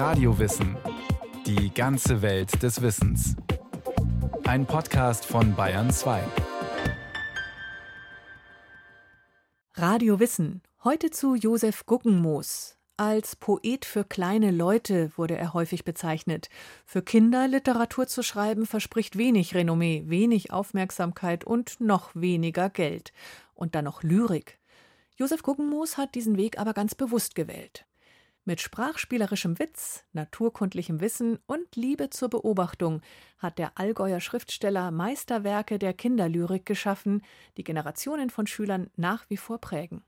Radiowissen. Die ganze Welt des Wissens. Ein Podcast von Bayern 2. Radio Wissen. Heute zu Josef Guggenmoos. Als Poet für kleine Leute wurde er häufig bezeichnet. Für Kinder Literatur zu schreiben verspricht wenig Renommee, wenig Aufmerksamkeit und noch weniger Geld. Und dann noch Lyrik. Josef Guggenmoos hat diesen Weg aber ganz bewusst gewählt. Mit sprachspielerischem Witz, naturkundlichem Wissen und Liebe zur Beobachtung hat der Allgäuer Schriftsteller Meisterwerke der Kinderlyrik geschaffen, die Generationen von Schülern nach wie vor prägen.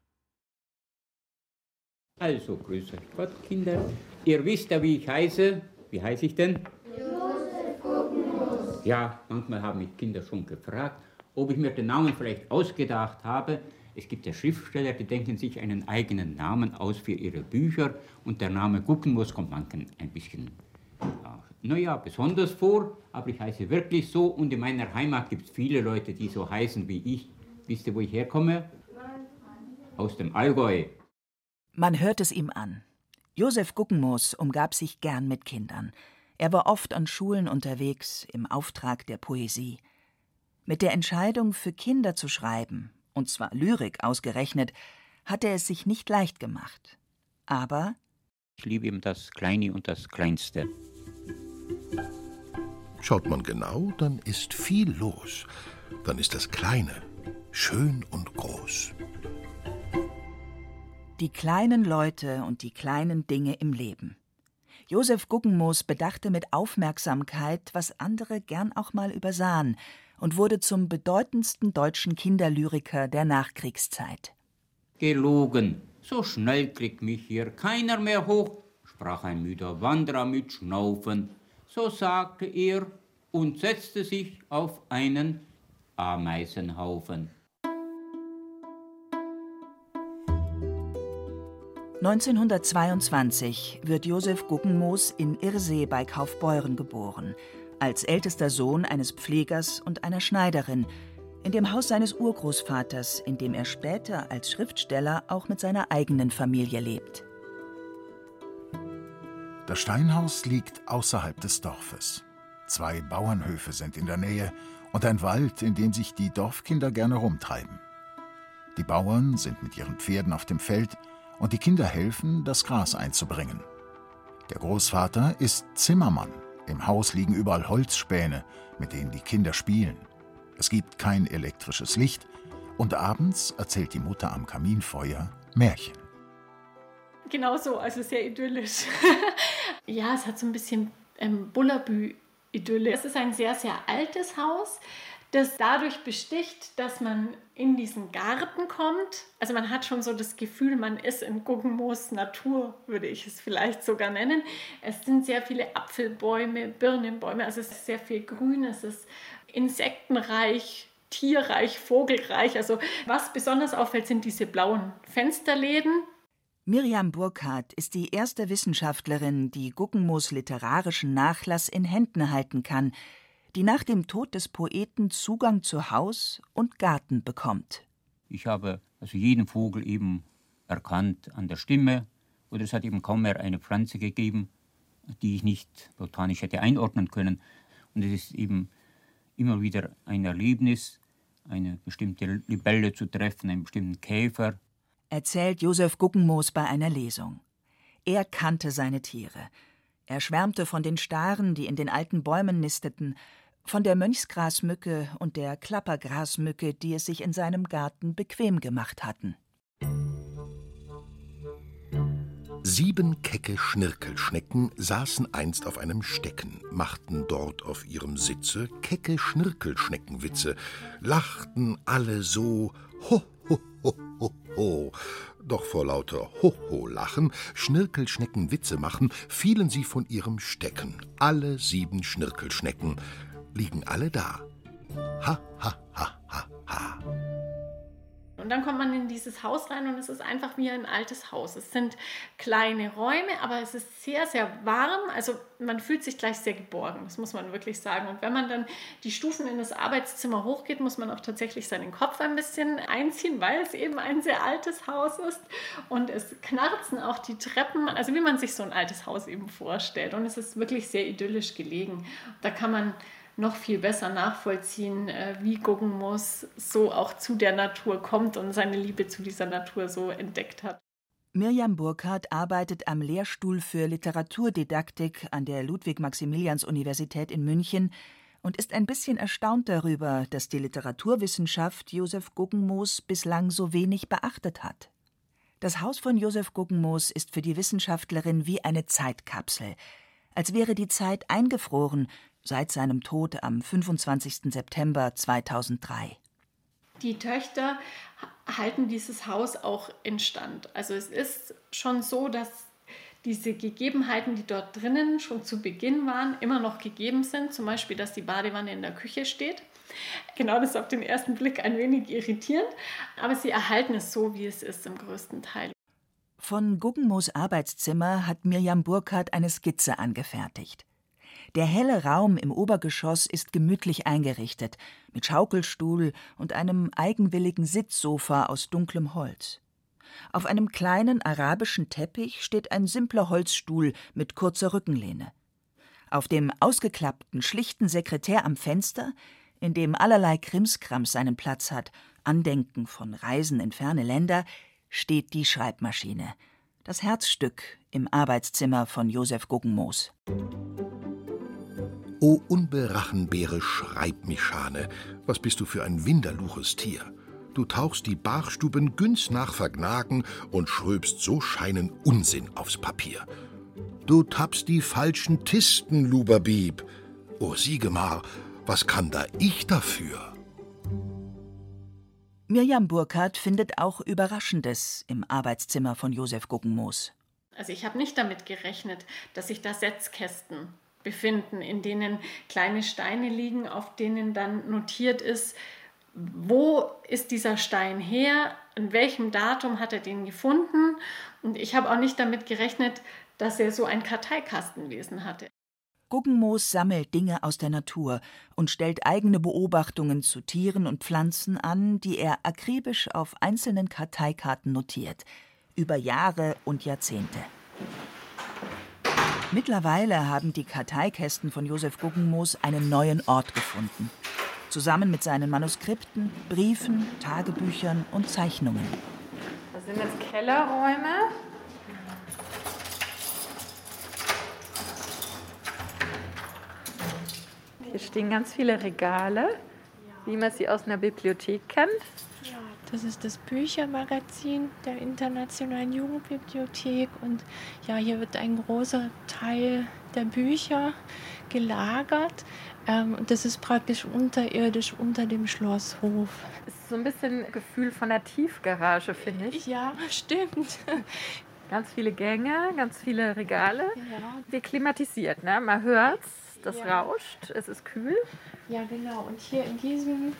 Also, grüß euch Gott, Kinder. Ihr wisst ja, wie ich heiße. Wie heiße ich denn? Josef Guggenmoos. Ja, manchmal haben mich Kinder schon gefragt, ob ich mir den Namen vielleicht ausgedacht habe. Es gibt ja Schriftsteller, die denken sich einen eigenen Namen aus für ihre Bücher und der Name Guckenmus kommt manchen ein bisschen, ja, naja, besonders vor, aber ich heiße wirklich so und in meiner Heimat gibt es viele Leute, die so heißen wie ich. Wisst ihr, wo ich herkomme? Aus dem Allgäu. Man hört es ihm an. Josef Guckenmoos umgab sich gern mit Kindern. Er war oft an Schulen unterwegs im Auftrag der Poesie. Mit der Entscheidung, für Kinder zu schreiben, und zwar Lyrik ausgerechnet, hat er es sich nicht leicht gemacht. Aber ich liebe eben das Kleine und das Kleinste. Schaut man genau, dann ist viel los. Dann ist das Kleine schön und groß. Die kleinen Leute und die kleinen Dinge im Leben. Josef Guggenmoos bedachte mit Aufmerksamkeit, was andere gern auch mal übersahen, und wurde zum bedeutendsten deutschen Kinderlyriker der Nachkriegszeit. Gelogen, so schnell kriegt mich hier keiner mehr hoch, sprach ein müder Wanderer mit Schnaufen. So sagte er und setzte sich auf einen Ameisenhaufen. 1922 wird Josef Guggenmoos in Irsee bei Kaufbeuren geboren als ältester Sohn eines Pflegers und einer Schneiderin, in dem Haus seines Urgroßvaters, in dem er später als Schriftsteller auch mit seiner eigenen Familie lebt. Das Steinhaus liegt außerhalb des Dorfes. Zwei Bauernhöfe sind in der Nähe und ein Wald, in dem sich die Dorfkinder gerne rumtreiben. Die Bauern sind mit ihren Pferden auf dem Feld und die Kinder helfen, das Gras einzubringen. Der Großvater ist Zimmermann im Haus liegen überall Holzspäne, mit denen die Kinder spielen. Es gibt kein elektrisches Licht und abends erzählt die Mutter am Kaminfeuer Märchen. Genau so, also sehr idyllisch. ja, es hat so ein bisschen ähm, Bullabü-Idylle. Es ist ein sehr, sehr altes Haus das dadurch besticht, dass man in diesen Garten kommt. Also man hat schon so das Gefühl, man ist in Guggenmoos Natur, würde ich es vielleicht sogar nennen. Es sind sehr viele Apfelbäume, Birnenbäume, also es ist sehr viel Grün, es ist insektenreich, tierreich, vogelreich. Also was besonders auffällt, sind diese blauen Fensterläden. Miriam Burkhardt ist die erste Wissenschaftlerin, die Guggenmoos literarischen Nachlass in Händen halten kann – die nach dem Tod des Poeten Zugang zu Haus und Garten bekommt. Ich habe also jeden Vogel eben erkannt an der Stimme, oder es hat eben kaum mehr eine Pflanze gegeben, die ich nicht botanisch hätte einordnen können. Und es ist eben immer wieder ein Erlebnis, eine bestimmte Libelle zu treffen, einen bestimmten Käfer. Erzählt Josef Guggenmoos bei einer Lesung. Er kannte seine Tiere. Er schwärmte von den Staren, die in den alten Bäumen nisteten, von der Mönchsgrasmücke und der Klappergrasmücke, die es sich in seinem Garten bequem gemacht hatten. Sieben kecke Schnirkelschnecken saßen einst auf einem Stecken, machten dort auf ihrem Sitze kecke Schnirkelschneckenwitze, lachten alle so ho ho ho ho ho. Doch vor lauter Ho-Ho-Lachen, Schnirkelschnecken-Witze machen, fielen sie von ihrem Stecken, alle sieben Schnirkelschnecken, liegen alle da. Ha, ha, ha, ha, ha. Und dann kommt man in dieses Haus rein und es ist einfach wie ein altes Haus. Es sind kleine Räume, aber es ist sehr, sehr warm. Also man fühlt sich gleich sehr geborgen, das muss man wirklich sagen. Und wenn man dann die Stufen in das Arbeitszimmer hochgeht, muss man auch tatsächlich seinen Kopf ein bisschen einziehen, weil es eben ein sehr altes Haus ist. Und es knarzen auch die Treppen, also wie man sich so ein altes Haus eben vorstellt. Und es ist wirklich sehr idyllisch gelegen. Da kann man noch viel besser nachvollziehen, äh, wie Guggenmoos so auch zu der Natur kommt und seine Liebe zu dieser Natur so entdeckt hat. Mirjam Burkhardt arbeitet am Lehrstuhl für Literaturdidaktik an der Ludwig-Maximilians-Universität in München und ist ein bisschen erstaunt darüber, dass die Literaturwissenschaft Josef Guggenmoos bislang so wenig beachtet hat. Das Haus von Josef Guggenmoos ist für die Wissenschaftlerin wie eine Zeitkapsel, als wäre die Zeit eingefroren seit seinem Tod am 25. September 2003. Die Töchter halten dieses Haus auch instand. Also es ist schon so, dass diese Gegebenheiten, die dort drinnen schon zu Beginn waren, immer noch gegeben sind. Zum Beispiel, dass die Badewanne in der Küche steht. Genau, das ist auf den ersten Blick ein wenig irritierend, aber sie erhalten es so, wie es ist im größten Teil. Von Guggenmoos Arbeitszimmer hat Mirjam Burkhardt eine Skizze angefertigt. Der helle Raum im Obergeschoss ist gemütlich eingerichtet, mit Schaukelstuhl und einem eigenwilligen Sitzsofa aus dunklem Holz. Auf einem kleinen arabischen Teppich steht ein simpler Holzstuhl mit kurzer Rückenlehne. Auf dem ausgeklappten, schlichten Sekretär am Fenster, in dem allerlei Krimskrams seinen Platz hat, Andenken von Reisen in ferne Länder, steht die Schreibmaschine, das Herzstück im Arbeitszimmer von Josef Guggenmoos. O unberachenbare Schreibmischane, was bist du für ein winderluches Tier? Du tauchst die Bachstuben günst nach Vergnagen und schröbst so scheinen Unsinn aufs Papier. Du tappst die falschen Tisten, Luberbieb. O Siegemar, was kann da ich dafür? Mirjam Burkhardt findet auch Überraschendes im Arbeitszimmer von Josef Guggenmoos. Also ich habe nicht damit gerechnet, dass sich da Setzkästen befinden, in denen kleine Steine liegen, auf denen dann notiert ist, wo ist dieser Stein her, an welchem Datum hat er den gefunden. Und ich habe auch nicht damit gerechnet, dass er so ein Karteikastenwesen hatte. Guggenmoos sammelt Dinge aus der Natur und stellt eigene Beobachtungen zu Tieren und Pflanzen an, die er akribisch auf einzelnen Karteikarten notiert, über Jahre und Jahrzehnte. Mittlerweile haben die Karteikästen von Josef Guggenmoos einen neuen Ort gefunden. Zusammen mit seinen Manuskripten, Briefen, Tagebüchern und Zeichnungen. Das sind jetzt Kellerräume. Hier stehen ganz viele Regale, wie man sie aus einer Bibliothek kennt. Das ist das Büchermagazin der Internationalen Jugendbibliothek. Und ja, hier wird ein großer Teil der Bücher gelagert. Ähm, und das ist praktisch unterirdisch unter dem Schlosshof. Das ist so ein bisschen ein Gefühl von der Tiefgarage, finde ich. Ja, stimmt. Ganz viele Gänge, ganz viele Regale. Ja. Wir klimatisiert, ne? Man hört's, das ja. rauscht, es ist kühl. Ja, genau. Und hier in diesem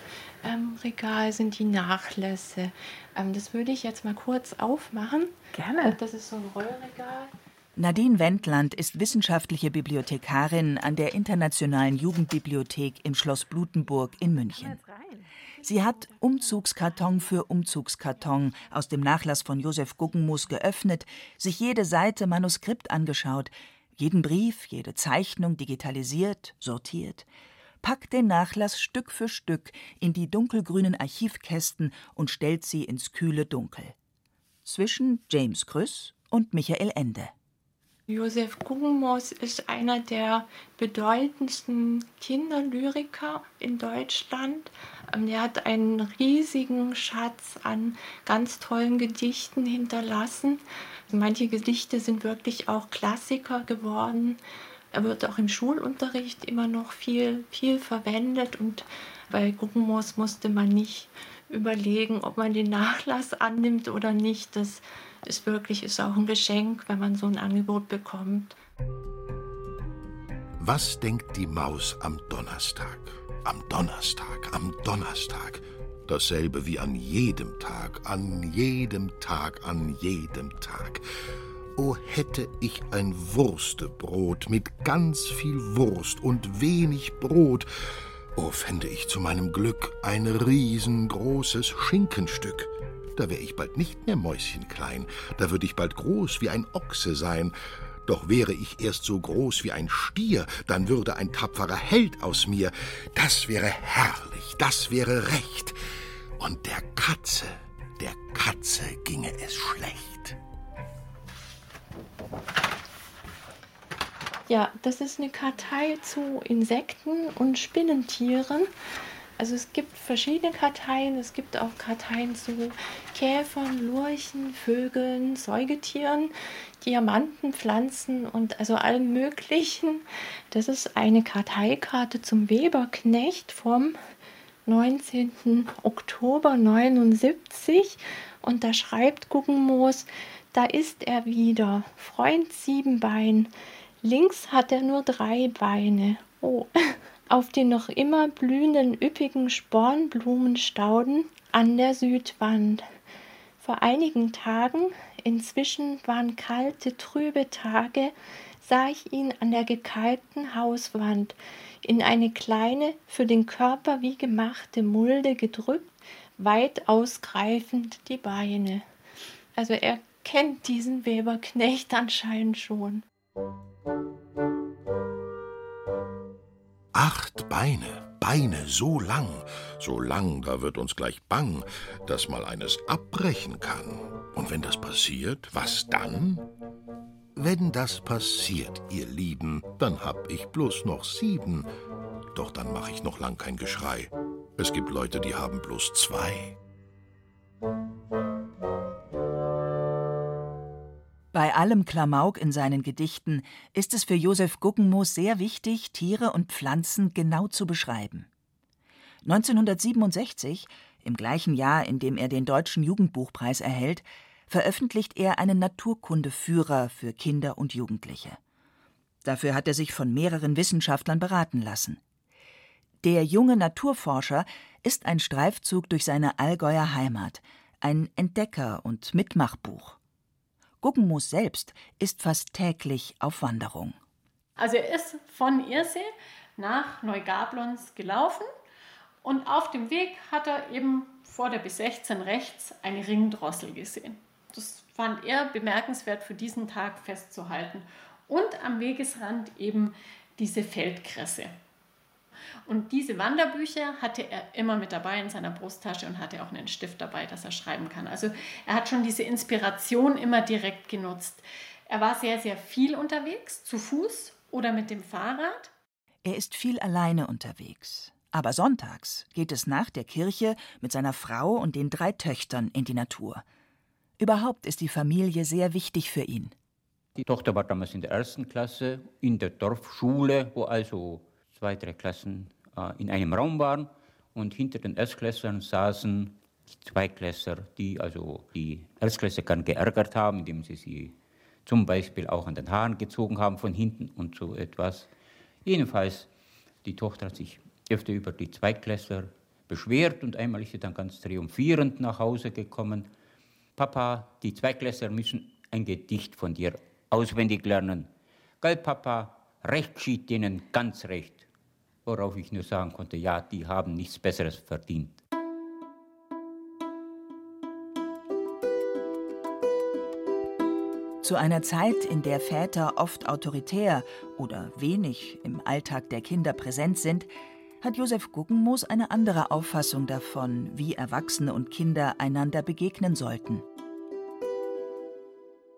ähm, Regal sind die Nachlässe. Ähm, das würde ich jetzt mal kurz aufmachen. Gerne. Das ist so ein Rollregal. Nadine Wendland ist wissenschaftliche Bibliothekarin an der Internationalen Jugendbibliothek im Schloss Blutenburg in München. Sie hat Umzugskarton für Umzugskarton aus dem Nachlass von Josef Guggenmus geöffnet, sich jede Seite Manuskript angeschaut, jeden Brief, jede Zeichnung digitalisiert, sortiert, packt den Nachlass Stück für Stück in die dunkelgrünen Archivkästen und stellt sie ins kühle Dunkel. Zwischen James Krüss und Michael Ende. Josef Guggenmoos ist einer der bedeutendsten Kinderlyriker in Deutschland. Ähm, er hat einen riesigen Schatz an ganz tollen Gedichten hinterlassen. Manche Gedichte sind wirklich auch Klassiker geworden. Er wird auch im Schulunterricht immer noch viel, viel verwendet und bei Guggenmoos musste man nicht überlegen, ob man den Nachlass annimmt oder nicht. Das ist wirklich ist auch ein Geschenk, wenn man so ein Angebot bekommt. Was denkt die Maus am Donnerstag? Am Donnerstag, am Donnerstag. Dasselbe wie an jedem Tag, an jedem Tag, an jedem Tag. O hätte ich ein Wurstebrot mit ganz viel Wurst und wenig Brot, o fände ich zu meinem Glück ein riesengroßes Schinkenstück. Da wär ich bald nicht mehr mäuschenklein, da würd ich bald groß wie ein Ochse sein, doch wäre ich erst so groß wie ein Stier, dann würde ein tapferer Held aus mir. Das wäre herrlich, das wäre recht. Und der Katze, der Katze ginge es schlecht. Ja, das ist eine Kartei zu Insekten und Spinnentieren. Also es gibt verschiedene Karteien. Es gibt auch Karteien zu Käfern, Lurchen, Vögeln, Säugetieren, Diamanten, Pflanzen und also allem Möglichen. Das ist eine Karteikarte zum Weberknecht vom 19. Oktober 79 und da schreibt Guggenmoos, da ist er wieder, Freund Siebenbein. Links hat er nur drei Beine. Oh, auf den noch immer blühenden üppigen Spornblumenstauden an der Südwand. Vor einigen Tagen, inzwischen waren kalte, trübe Tage, sah ich ihn an der gekalkten Hauswand in eine kleine, für den Körper wie gemachte Mulde gedrückt, weit ausgreifend die Beine. Also er kennt diesen Weberknecht anscheinend schon. Acht Beine, Beine so lang, so lang, da wird uns gleich bang, dass mal eines abbrechen kann. Und wenn das passiert, was dann? Wenn das passiert, ihr Lieben, dann hab ich bloß noch sieben. Doch dann mach ich noch lang kein Geschrei. Es gibt Leute, die haben bloß zwei. Bei allem Klamauk in seinen Gedichten ist es für Josef Guggenmoos sehr wichtig, Tiere und Pflanzen genau zu beschreiben. 1967, im gleichen Jahr, in dem er den Deutschen Jugendbuchpreis erhält, veröffentlicht er einen Naturkundeführer für Kinder und Jugendliche. Dafür hat er sich von mehreren Wissenschaftlern beraten lassen. Der junge Naturforscher ist ein Streifzug durch seine Allgäuer Heimat, ein Entdecker- und Mitmachbuch. Guggenmoos selbst ist fast täglich auf Wanderung. Also er ist von Irsee nach Neugablons gelaufen und auf dem Weg hat er eben vor der B16 rechts eine Ringdrossel gesehen. Das fand er bemerkenswert für diesen Tag festzuhalten. Und am Wegesrand eben diese Feldkresse. Und diese Wanderbücher hatte er immer mit dabei in seiner Brusttasche und hatte auch einen Stift dabei, dass er schreiben kann. Also er hat schon diese Inspiration immer direkt genutzt. Er war sehr, sehr viel unterwegs, zu Fuß oder mit dem Fahrrad. Er ist viel alleine unterwegs. Aber sonntags geht es nach der Kirche mit seiner Frau und den drei Töchtern in die Natur. Überhaupt ist die Familie sehr wichtig für ihn. Die Tochter war damals in der ersten Klasse in der Dorfschule, wo also zwei, drei Klassen äh, in einem Raum waren und hinter den Erstklässlern saßen Zweiklässler, die also die Erstklässler geärgert haben, indem sie sie zum Beispiel auch an den Haaren gezogen haben von hinten und so etwas. Jedenfalls, die Tochter hat sich öfter über die Zweitklässler beschwert und einmal ist sie dann ganz triumphierend nach Hause gekommen. Papa, die Zweitklässler müssen ein Gedicht von dir auswendig lernen. Gell, Papa, recht geschieht denen ganz recht worauf ich nur sagen konnte, ja, die haben nichts Besseres verdient. Zu einer Zeit, in der Väter oft autoritär oder wenig im Alltag der Kinder präsent sind, hat Josef Guggenmoos eine andere Auffassung davon, wie Erwachsene und Kinder einander begegnen sollten.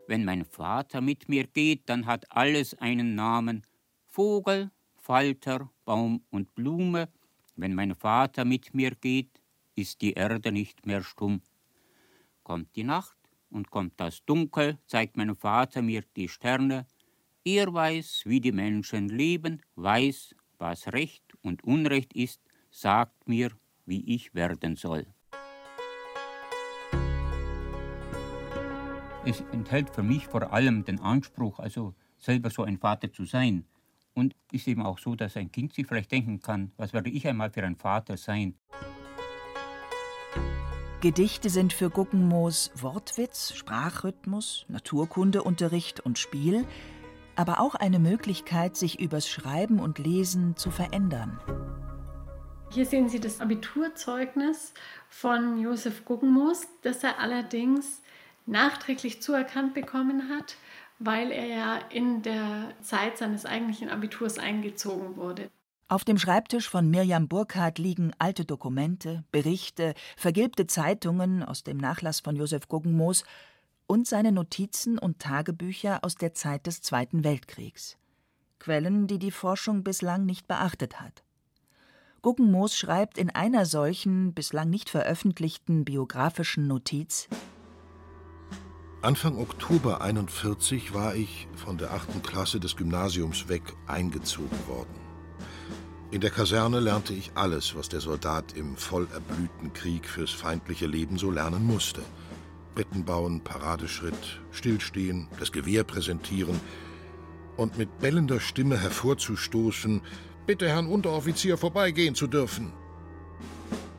Wenn mein Vater mit mir geht, dann hat alles einen Namen. Vogel, Falter, Baum und Blume, wenn mein Vater mit mir geht, ist die Erde nicht mehr stumm. Kommt die Nacht und kommt das Dunkel, zeigt mein Vater mir die Sterne. Er weiß, wie die Menschen leben, weiß, was Recht und Unrecht ist, sagt mir, wie ich werden soll. Es enthält für mich vor allem den Anspruch, also selber so ein Vater zu sein. Und ist eben auch so, dass ein Kind sich vielleicht denken kann, was werde ich einmal für ein Vater sein? Gedichte sind für Guggenmoos Wortwitz, Sprachrhythmus, Naturkundeunterricht und Spiel, aber auch eine Möglichkeit, sich übers Schreiben und Lesen zu verändern. Hier sehen Sie das Abiturzeugnis von Josef Guggenmoos, das er allerdings nachträglich zuerkannt bekommen hat, weil er ja in der Zeit seines eigentlichen Abiturs eingezogen wurde. Auf dem Schreibtisch von Mirjam Burkhardt liegen alte Dokumente, Berichte, vergilbte Zeitungen aus dem Nachlass von Josef Guggenmoos und seine Notizen und Tagebücher aus der Zeit des Zweiten Weltkriegs. Quellen, die die Forschung bislang nicht beachtet hat. Guggenmoos schreibt in einer solchen, bislang nicht veröffentlichten biografischen Notiz Anfang Oktober 41 war ich von der achten Klasse des Gymnasiums weg eingezogen worden. In der Kaserne lernte ich alles, was der Soldat im voll erblühten Krieg fürs feindliche Leben so lernen musste. Betten bauen, Paradeschritt, stillstehen, das Gewehr präsentieren und mit bellender Stimme hervorzustoßen, bitte Herrn Unteroffizier vorbeigehen zu dürfen.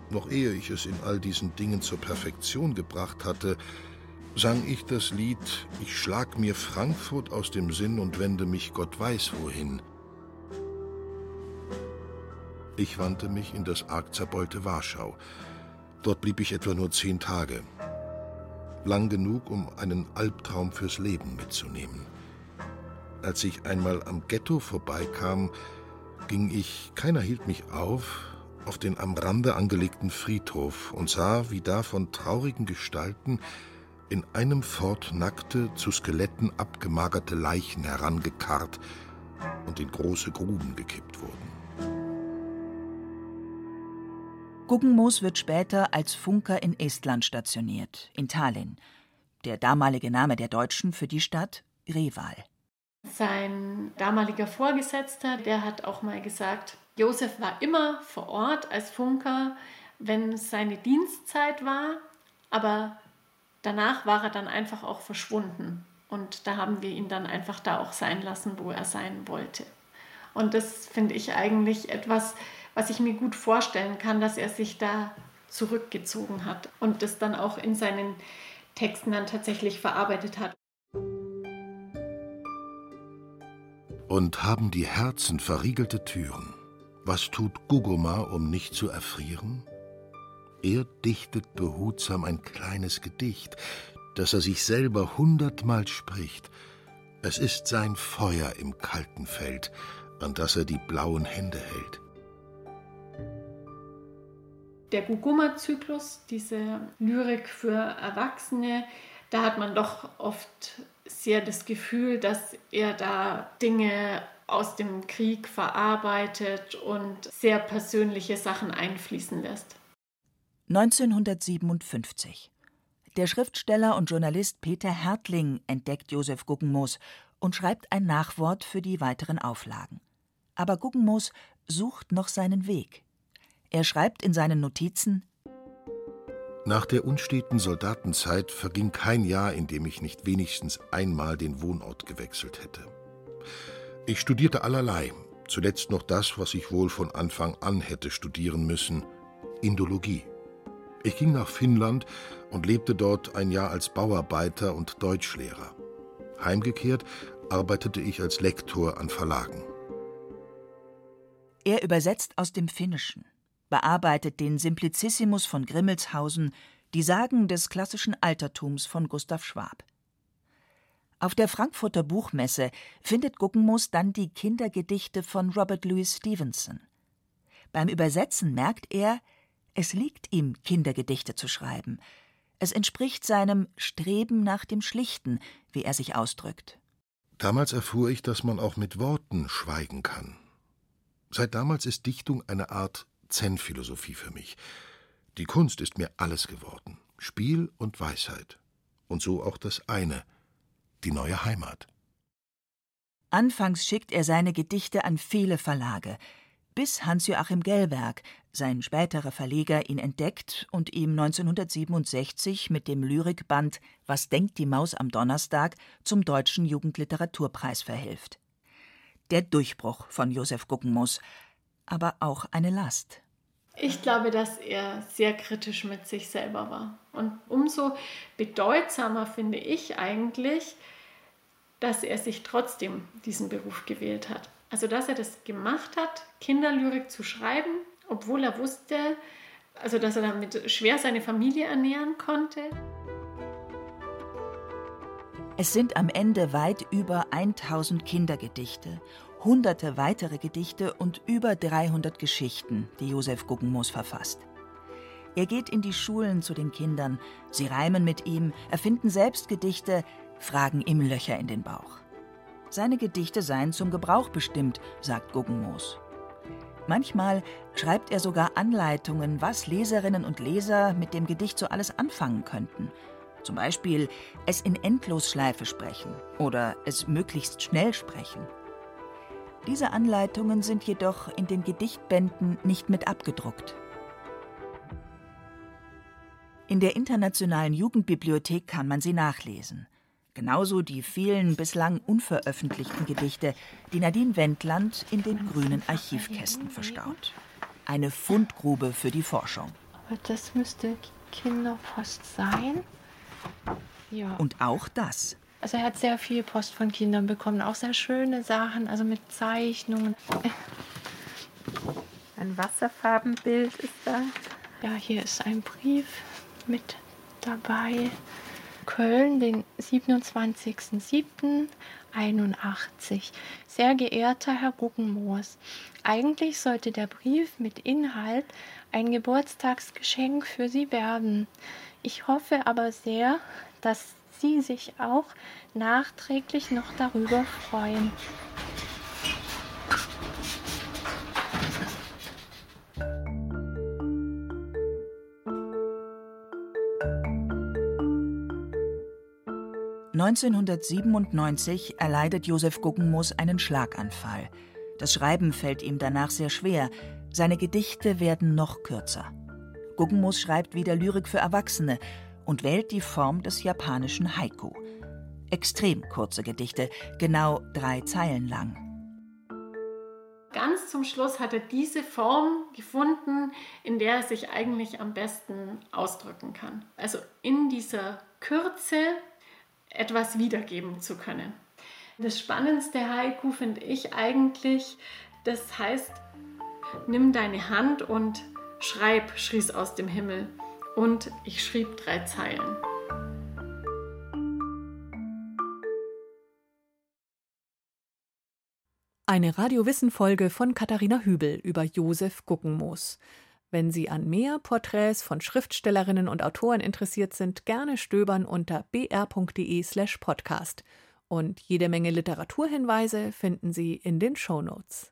Noch ehe ich es in all diesen Dingen zur Perfektion gebracht hatte, sang ich das Lied Ich schlag mir Frankfurt aus dem Sinn und wende mich Gott weiß wohin. Ich wandte mich in das arg zerbeulte Warschau. Dort blieb ich etwa nur zehn Tage. Lang genug, um einen Albtraum fürs Leben mitzunehmen. Als ich einmal am Ghetto vorbeikam, ging ich, keiner hielt mich auf, auf den am Rande angelegten Friedhof und sah, wie da von traurigen Gestalten in einem Fort nackte, zu Skeletten abgemagerte Leichen herangekarrt und in große Gruben gekippt wurden. Guggenmoos wird später als Funker in Estland stationiert, in Tallinn. Der damalige Name der Deutschen für die Stadt Reval. Sein damaliger Vorgesetzter, der hat auch mal gesagt, Josef war immer vor Ort als Funker, wenn seine Dienstzeit war, aber danach war er dann einfach auch verschwunden. Und da haben wir ihn dann einfach da auch sein lassen, wo er sein wollte. Und das finde ich eigentlich etwas, was ich mir gut vorstellen kann, dass er sich da zurückgezogen hat und das dann auch in seinen Texten dann tatsächlich verarbeitet hat. Und haben die Herzen verriegelte Türen? Was tut Gugoma, um nicht zu erfrieren? Er dichtet behutsam ein kleines Gedicht, das er sich selber hundertmal spricht. Es ist sein Feuer im kalten Feld, an das er die blauen Hände hält. Der Guguma-Zyklus, diese Lyrik für Erwachsene, da hat man doch oft sehr das Gefühl, dass er da Dinge aus dem Krieg verarbeitet und sehr persönliche Sachen einfließen lässt. 1957. Der Schriftsteller und Journalist Peter Hertling entdeckt Josef Guggenmoos und schreibt ein Nachwort für die weiteren Auflagen. Aber Guggenmoos sucht noch seinen Weg. Er schreibt in seinen Notizen Nach der unsteten Soldatenzeit verging kein Jahr, in dem ich nicht wenigstens einmal den Wohnort gewechselt hätte. Ich studierte allerlei, zuletzt noch das, was ich wohl von Anfang an hätte studieren müssen Indologie. Ich ging nach Finnland und lebte dort ein Jahr als Bauarbeiter und Deutschlehrer. Heimgekehrt arbeitete ich als Lektor an Verlagen. Er übersetzt aus dem Finnischen, bearbeitet den Simplicissimus von Grimmelshausen, die Sagen des klassischen Altertums von Gustav Schwab. Auf der Frankfurter Buchmesse findet Guggenmoos dann die Kindergedichte von Robert Louis Stevenson. Beim Übersetzen merkt er, es liegt ihm, Kindergedichte zu schreiben. Es entspricht seinem Streben nach dem Schlichten, wie er sich ausdrückt. Damals erfuhr ich, dass man auch mit Worten schweigen kann. Seit damals ist Dichtung eine Art Zen-Philosophie für mich. Die Kunst ist mir alles geworden. Spiel und Weisheit. Und so auch das eine, die neue Heimat. Anfangs schickt er seine Gedichte an viele Verlage, bis Hans-Joachim Gellberg, sein späterer Verleger, ihn entdeckt und ihm 1967 mit dem Lyrikband Was denkt die Maus am Donnerstag zum Deutschen Jugendliteraturpreis verhilft. Der Durchbruch von Josef Guggenmoos, aber auch eine Last. Ich glaube, dass er sehr kritisch mit sich selber war. Und umso bedeutsamer finde ich eigentlich, dass er sich trotzdem diesen Beruf gewählt hat. Also, dass er das gemacht hat, Kinderlyrik zu schreiben, obwohl er wusste, also dass er damit schwer seine Familie ernähren konnte. Es sind am Ende weit über 1000 Kindergedichte, hunderte weitere Gedichte und über 300 Geschichten, die Josef Guggenmoos verfasst. Er geht in die Schulen zu den Kindern, sie reimen mit ihm, erfinden selbst Gedichte, fragen ihm Löcher in den Bauch. Seine Gedichte seien zum Gebrauch bestimmt, sagt Guggenmoos. Manchmal schreibt er sogar Anleitungen, was Leserinnen und Leser mit dem Gedicht so alles anfangen könnten. Zum Beispiel es in Endlosschleife sprechen oder es möglichst schnell sprechen. Diese Anleitungen sind jedoch in den Gedichtbänden nicht mit abgedruckt. In der Internationalen Jugendbibliothek kann man sie nachlesen. Genauso die vielen bislang unveröffentlichten Gedichte, die Nadine Wendland in den grünen Archivkästen verstaut. Eine Fundgrube für die Forschung. Aber das müsste Kinderpost sein. Ja. Und auch das. Also er hat sehr viel Post von Kindern bekommen, auch sehr schöne Sachen, also mit Zeichnungen. Ein Wasserfarbenbild ist da. Ja, hier ist ein Brief mit dabei. Köln, den 27.07.81. Sehr geehrter Herr Guggenmoos, eigentlich sollte der Brief mit Inhalt ein Geburtstagsgeschenk für Sie werden. Ich hoffe aber sehr, dass Sie sich auch nachträglich noch darüber freuen. 1997 erleidet Josef Guggenmoos einen Schlaganfall. Das Schreiben fällt ihm danach sehr schwer. Seine Gedichte werden noch kürzer. Guggenmoos schreibt wieder Lyrik für Erwachsene und wählt die Form des japanischen Haiku. Extrem kurze Gedichte, genau drei Zeilen lang. Ganz zum Schluss hat er diese Form gefunden, in der er sich eigentlich am besten ausdrücken kann. Also in dieser Kürze etwas wiedergeben zu können. Das spannendste Haiku finde ich eigentlich, das heißt, nimm deine Hand und schreib, schrie es aus dem Himmel. Und ich schrieb drei Zeilen. Eine Radiowissen-Folge von Katharina Hübel über Josef Guckenmoos. Wenn Sie an mehr Porträts von Schriftstellerinnen und Autoren interessiert sind, gerne stöbern unter br.de/podcast. Und jede Menge Literaturhinweise finden Sie in den Shownotes.